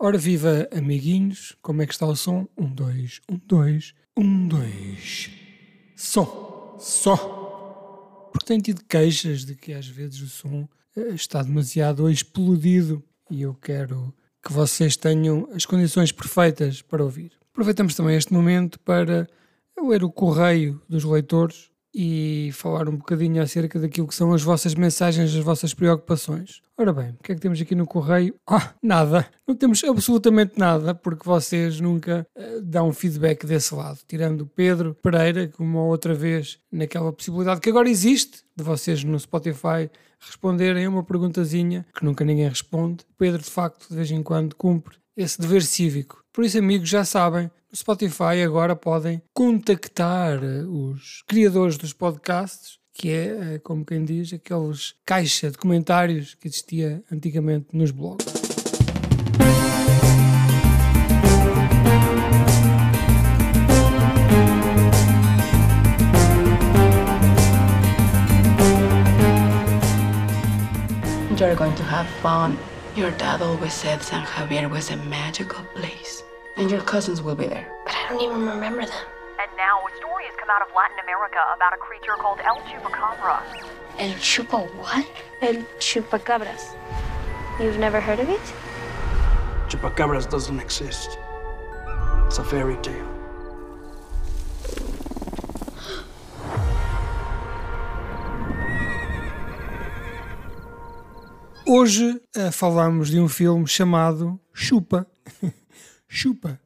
Ora viva, amiguinhos, como é que está o som? Um, dois, um, dois, um, dois. Som, só. Porque tenho tido queixas de que às vezes o som eh, está demasiado explodido e eu quero que vocês tenham as condições perfeitas para ouvir. Aproveitamos também este momento para ler o correio dos leitores e falar um bocadinho acerca daquilo que são as vossas mensagens, as vossas preocupações. Ora bem, o que é que temos aqui no correio? Ah, nada. Não temos absolutamente nada, porque vocês nunca uh, dão feedback desse lado. Tirando o Pedro Pereira, que uma outra vez, naquela possibilidade que agora existe, de vocês no Spotify responderem a uma perguntazinha que nunca ninguém responde. Pedro, de facto, de vez em quando cumpre esse dever cívico. Por isso, amigos, já sabem, no Spotify agora podem contactar eh, os criadores dos podcasts, que é, eh, como quem diz, aqueles caixa de comentários que existia antigamente nos blogs. You're going to have fun. Your dad always said San Javier was a magical place. And your cousins will be there. But I don't even remember them. And now a story has come out of Latin America about a creature called El Chupacabra. El Chupa what? El Chupacabras. You've never heard of it? Chupacabras doesn't exist. It's a fairy tale. Hoje uh, falamos de um filme chamado Chupa. Chupa.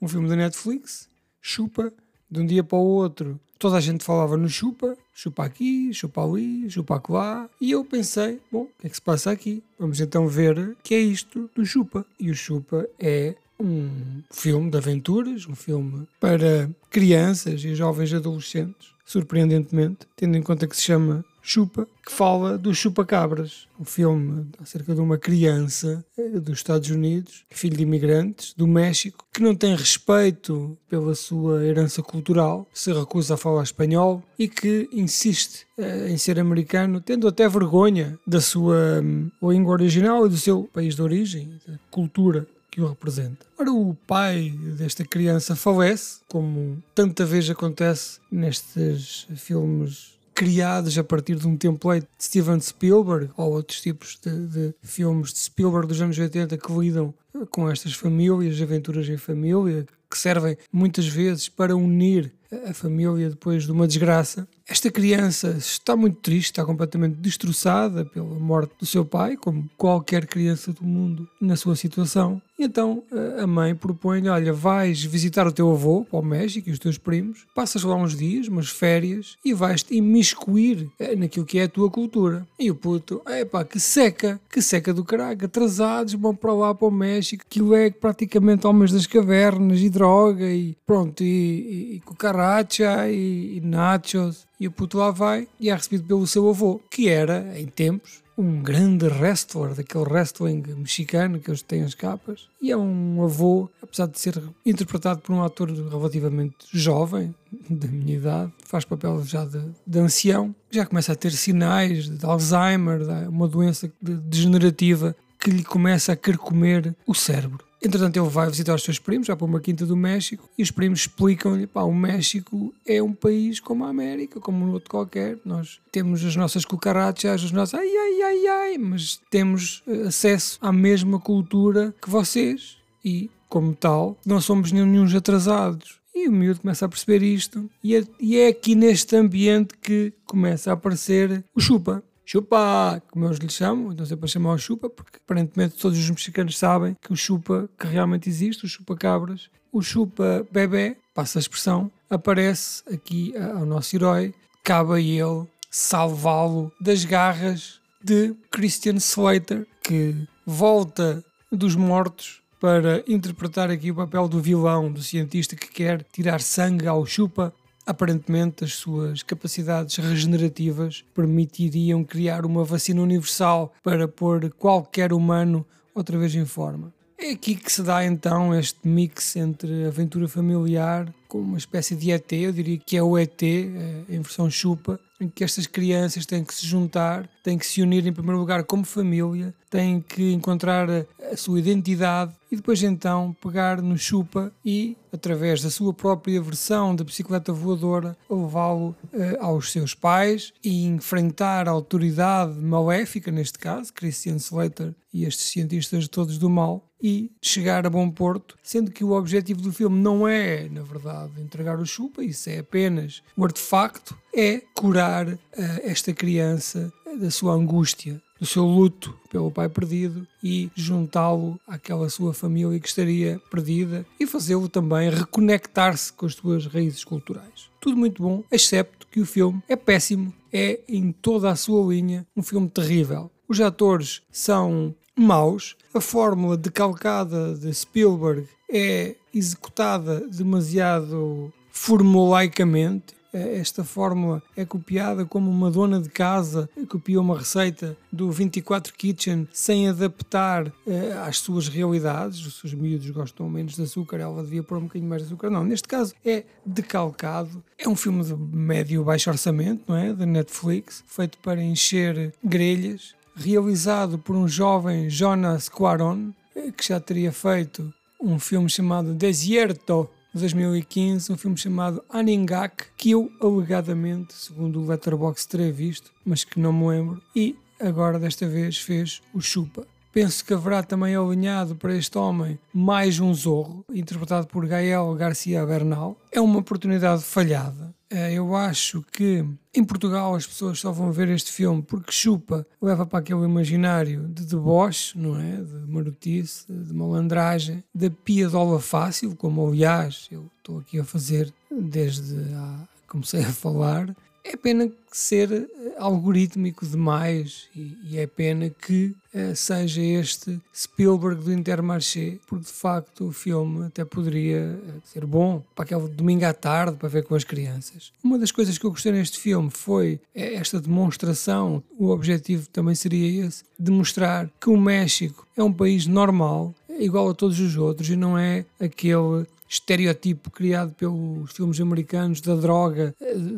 Um filme da Netflix. Chupa. De um dia para o outro, toda a gente falava no chupa, chupa aqui, chupa ali, chupa lá. E eu pensei, bom, o que é que se passa aqui? Vamos então ver o que é isto do chupa. E o chupa é um filme de aventuras, um filme para crianças e jovens adolescentes, surpreendentemente, tendo em conta que se chama Chupa, que fala do Chupa-Cabras, um filme acerca de uma criança eh, dos Estados Unidos, filho de imigrantes do México, que não tem respeito pela sua herança cultural, se recusa a falar espanhol e que insiste uh, em ser americano, tendo até vergonha da sua um, língua original e do seu país de origem, da cultura que o representa. Ora, o pai desta criança falece, como tanta vez acontece nestes filmes criados a partir de um template de Steven Spielberg ou outros tipos de, de, filmes de Spielberg dos anos 80 que lidam com estas famílias, aventuras em família, que servem muitas vezes para unir a família depois de uma desgraça. Esta criança está muito triste, está completamente destroçada pela morte do seu pai, como qualquer criança do mundo na sua situação. E então a mãe propõe-lhe: Olha, vais visitar o teu avô para o México e os teus primos, passas lá uns dias, umas férias, e vais-te imiscuir eh, naquilo que é a tua cultura. E o puto, é pá, que seca, que seca do caraca, atrasados, vão para lá para o México, aquilo é praticamente homens das cavernas e droga e pronto, e, e, e cucaracha e, e nachos. E o puto lá vai e é recebido pelo seu avô, que era, em tempos, um grande wrestler, daquele wrestling mexicano que eles têm as capas, e é um avô, apesar de ser interpretado por um ator relativamente jovem, da minha idade, faz papel já de, de ancião, já começa a ter sinais de Alzheimer, uma doença degenerativa que lhe começa a carcomer o cérebro. Entretanto, ele vai visitar os seus primos, já para uma quinta do México, e os primos explicam-lhe: pá, o México é um país como a América, como um outro qualquer. Nós temos as nossas cucarachas, as nossas ai, ai, ai, ai, mas temos eh, acesso à mesma cultura que vocês. E, como tal, não somos nenhum atrasados. E o miúdo começa a perceber isto, e é, e é aqui neste ambiente que começa a aparecer o chupa chupa, como eles lhe chamam, então sempre a chamar o chupa, porque aparentemente todos os mexicanos sabem que o chupa que realmente existe, o chupa cabras, o chupa bebê, passa a expressão, aparece aqui ao nosso herói, cabe a ele salvá-lo das garras de Christian Slater, que volta dos mortos para interpretar aqui o papel do vilão, do cientista que quer tirar sangue ao chupa Aparentemente, as suas capacidades regenerativas permitiriam criar uma vacina universal para pôr qualquer humano outra vez em forma. É aqui que se dá então este mix entre aventura familiar como uma espécie de ET, eu diria que é o ET, eh, em versão chupa, em que estas crianças têm que se juntar, têm que se unir em primeiro lugar como família, têm que encontrar a sua identidade e depois então pegar no chupa e, através da sua própria versão da bicicleta voadora, levá-lo eh, aos seus pais e enfrentar a autoridade maléfica, neste caso, Christian Slater e estes cientistas todos do mal, e chegar a bom porto, sendo que o objetivo do filme não é, na verdade, entregar o chupa, isso é apenas o artefacto, é curar uh, esta criança da sua angústia, do seu luto pelo pai perdido e juntá-lo àquela sua família que estaria perdida e fazê-lo também reconectar-se com as suas raízes culturais. Tudo muito bom, excepto que o filme é péssimo, é em toda a sua linha um filme terrível. Os atores são maus, a fórmula decalcada de Spielberg é executada demasiado formulaicamente é, esta fórmula é copiada como uma dona de casa copiou uma receita do 24 Kitchen sem adaptar eh, às suas realidades. Os seus miúdos gostam menos de açúcar, ela devia pôr um bocadinho mais de açúcar. Não, neste caso é decalcado. É um filme de médio baixo orçamento, não é? Da Netflix, feito para encher grelhas, realizado por um jovem Jonas Quaron, eh, que já teria feito um filme chamado Desierto de 2015, um filme chamado Aningak, que eu alegadamente, segundo o Letterboxd, terei visto, mas que não me lembro, e agora desta vez fez o Chupa. Penso que haverá também alinhado para este homem mais um Zorro, interpretado por Gael Garcia Bernal. É uma oportunidade falhada. Eh, eu acho que em Portugal as pessoas só vão ver este filme porque chupa leva para aquele imaginário de deboche, não é? De marotice, de malandragem, da piadola fácil, como aliás eu estou aqui a fazer desde a comecei a falar, é pena ser eh, algorítmico demais e, e é pena que uh, seja este Spielberg do Intermarché, porque de facto o filme até poderia uh, ser bom para aquele domingo à tarde para ver com as crianças. Uma das coisas que eu gostei neste filme foi esta demonstração, o objetivo também seria esse, demonstrar que o México é um país normal, igual a todos os outros e não é aquele estereotipo criado pelos filmes americanos da droga,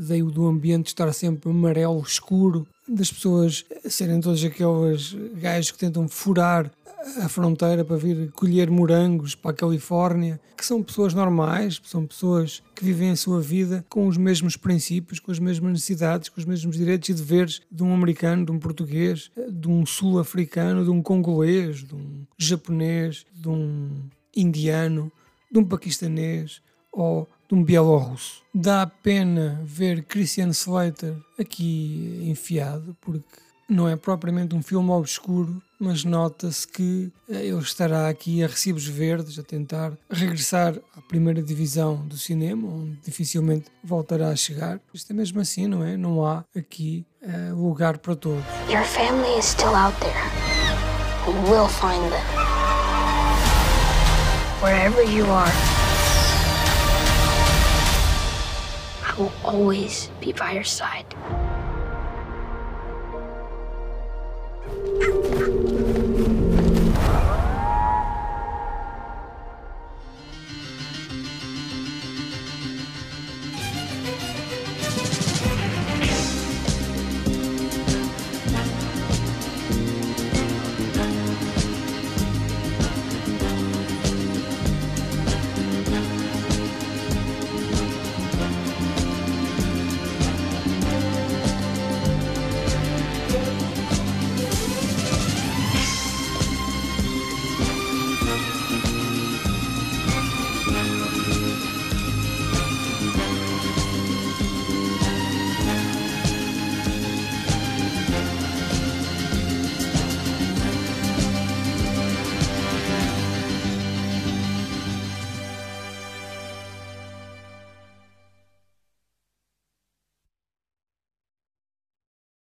daí do ambiente estar sempre amarelo escuro, das pessoas serem todos aqueles gajos que tentam furar a fronteira para vir colher morangos para a Califórnia, que são pessoas normais, são pessoas que vivem a sua vida com os mesmos princípios, com as mesmas necessidades, com os mesmos direitos e deveres de um americano, de um português, de um sul-africano, de um congolês, de um japonês, de um indiano de um paquistanês ou de um bielorrusso. Dá pena ver Christian Slater aqui enfiado, porque não é propriamente um filme obscuro, mas nota-se que eh, ele estará aqui a recibos verdes, a tentar regressar à primeira divisão do cinema, onde dificilmente voltará a chegar. Isto é mesmo assim, não é? Não há aqui uh, lugar para todos. Your family is still out there. We'll find them. Wherever you are, I will always be by your side.